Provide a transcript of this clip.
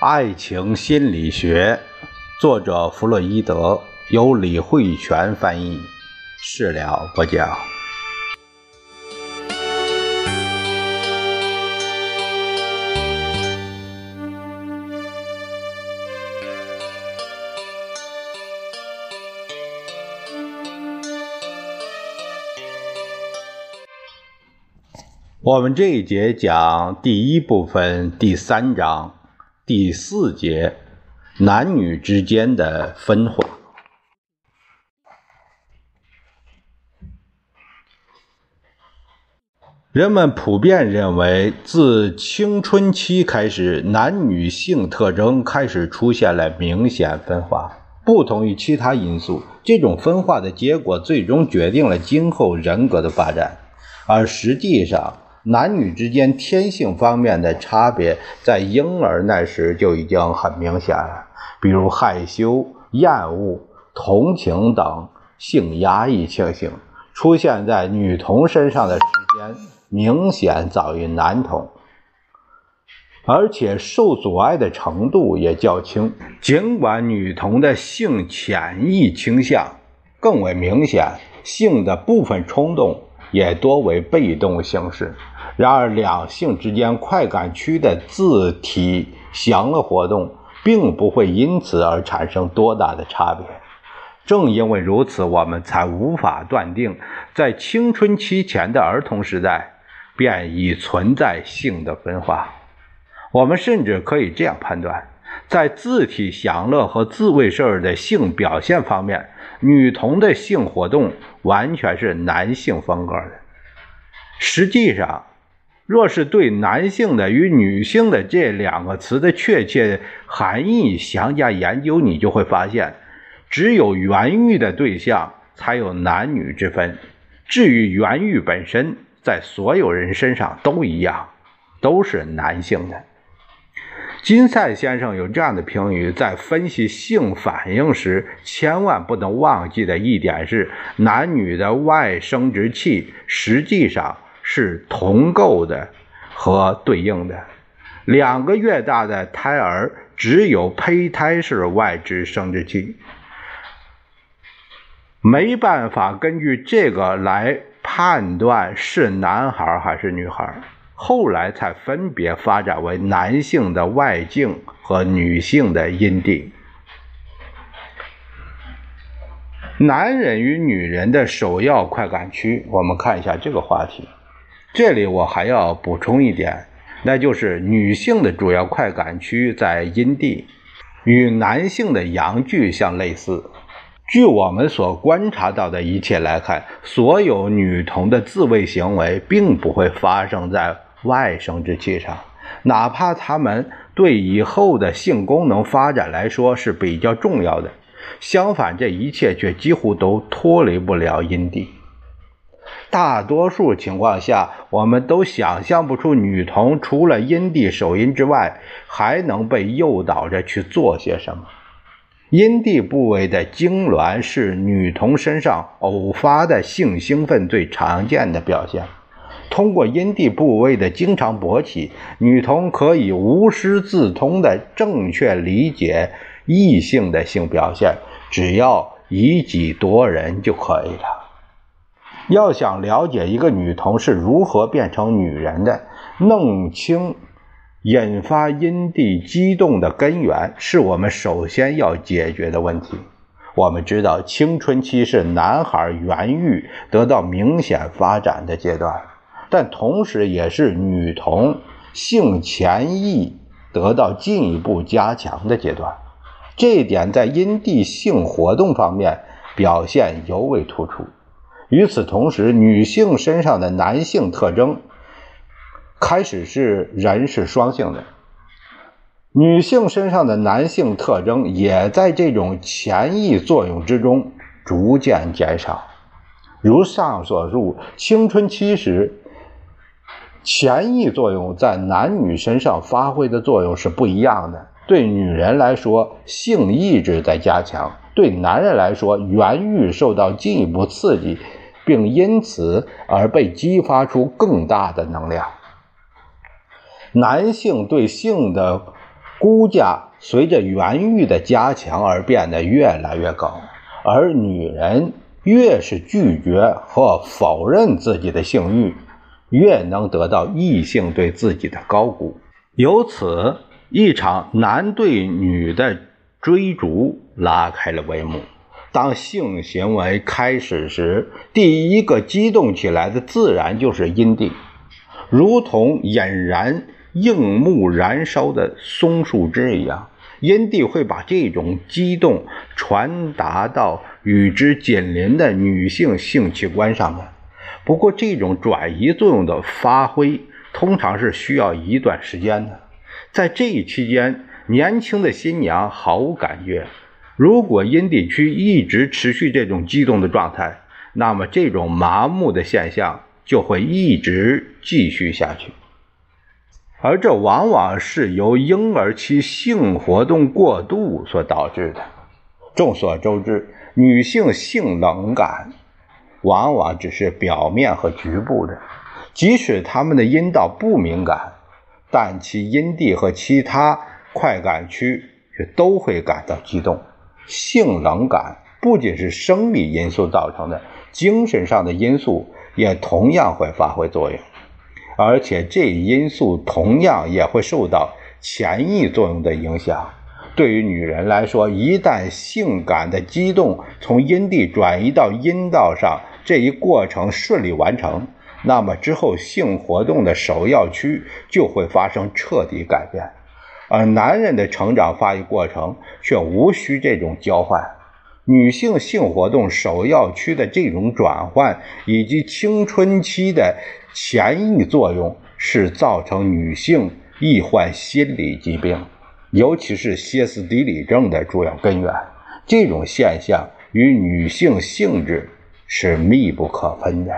爱情心理学，作者弗洛伊德，由李慧泉翻译，事了不讲。我们这一节讲第一部分第三章第四节男女之间的分化。人们普遍认为，自青春期开始，男女性特征开始出现了明显分化。不同于其他因素，这种分化的结果最终决定了今后人格的发展，而实际上。男女之间天性方面的差别，在婴儿那时就已经很明显了，比如害羞、厌恶、同情等性压抑情形，出现在女童身上的时间明显早于男童，而且受阻碍的程度也较轻。尽管女童的性潜意倾向更为明显，性的部分冲动也多为被动形式。然而，两性之间快感区的自体享乐活动并不会因此而产生多大的差别。正因为如此，我们才无法断定，在青春期前的儿童时代便已存在性的分化。我们甚至可以这样判断：在自体享乐和自慰时的性表现方面，女童的性活动完全是男性风格的。实际上，若是对男性的与女性的这两个词的确切含义详加研究，你就会发现，只有原欲的对象才有男女之分。至于原欲本身，在所有人身上都一样，都是男性的。金赛先生有这样的评语：在分析性反应时，千万不能忘记的一点是，男女的外生殖器实际上。是同构的和对应的。两个月大的胎儿只有胚胎是外置生殖器，没办法根据这个来判断是男孩还是女孩。后来才分别发展为男性的外径和女性的阴蒂。男人与女人的首要快感区，我们看一下这个话题。这里我还要补充一点，那就是女性的主要快感区在阴蒂，与男性的阳具相类似。据我们所观察到的一切来看，所有女童的自慰行为并不会发生在外生殖器上，哪怕她们对以后的性功能发展来说是比较重要的。相反，这一切却几乎都脱离不了阴蒂。大多数情况下，我们都想象不出女童除了阴蒂手淫之外，还能被诱导着去做些什么。阴蒂部位的痉挛是女童身上偶发的性兴奋最常见的表现。通过阴蒂部位的经常勃起，女童可以无师自通的正确理解异性的性表现，只要以己度人就可以了。要想了解一个女童是如何变成女人的，弄清引发阴蒂激动的根源，是我们首先要解决的问题。我们知道，青春期是男孩原欲得到明显发展的阶段，但同时也是女童性潜意得到进一步加强的阶段。这一点在阴蒂性活动方面表现尤为突出。与此同时，女性身上的男性特征开始是人是双性的，女性身上的男性特征也在这种潜意作用之中逐渐减少。如上所述，青春期时潜意作用在男女身上发挥的作用是不一样的。对女人来说，性意志在加强；对男人来说，原欲受到进一步刺激。并因此而被激发出更大的能量。男性对性的估价随着原欲的加强而变得越来越高，而女人越是拒绝和否认自己的性欲，越能得到异性对自己的高估。由此，一场男对女的追逐拉开了帷幕。当性行为开始时，第一个激动起来的自然就是阴蒂，如同引燃硬木燃烧的松树枝一样，阴蒂会把这种激动传达到与之紧邻的女性性器官上面。不过，这种转移作用的发挥通常是需要一段时间的，在这一期间，年轻的新娘毫无感觉。如果阴蒂区一直持续这种激动的状态，那么这种麻木的现象就会一直继续下去，而这往往是由婴儿期性活动过度所导致的。众所周知，女性性冷感往往只是表面和局部的，即使她们的阴道不敏感，但其阴蒂和其他快感区却都会感到激动。性冷感不仅是生理因素造成的，精神上的因素也同样会发挥作用，而且这一因素同样也会受到潜意作用的影响。对于女人来说，一旦性感的激动从阴蒂转移到阴道上这一过程顺利完成，那么之后性活动的首要区就会发生彻底改变。而男人的成长发育过程却无需这种交换。女性性活动首要区的这种转换，以及青春期的前抑作用，是造成女性易患心理疾病，尤其是歇斯底里症的主要根源。这种现象与女性性质是密不可分的。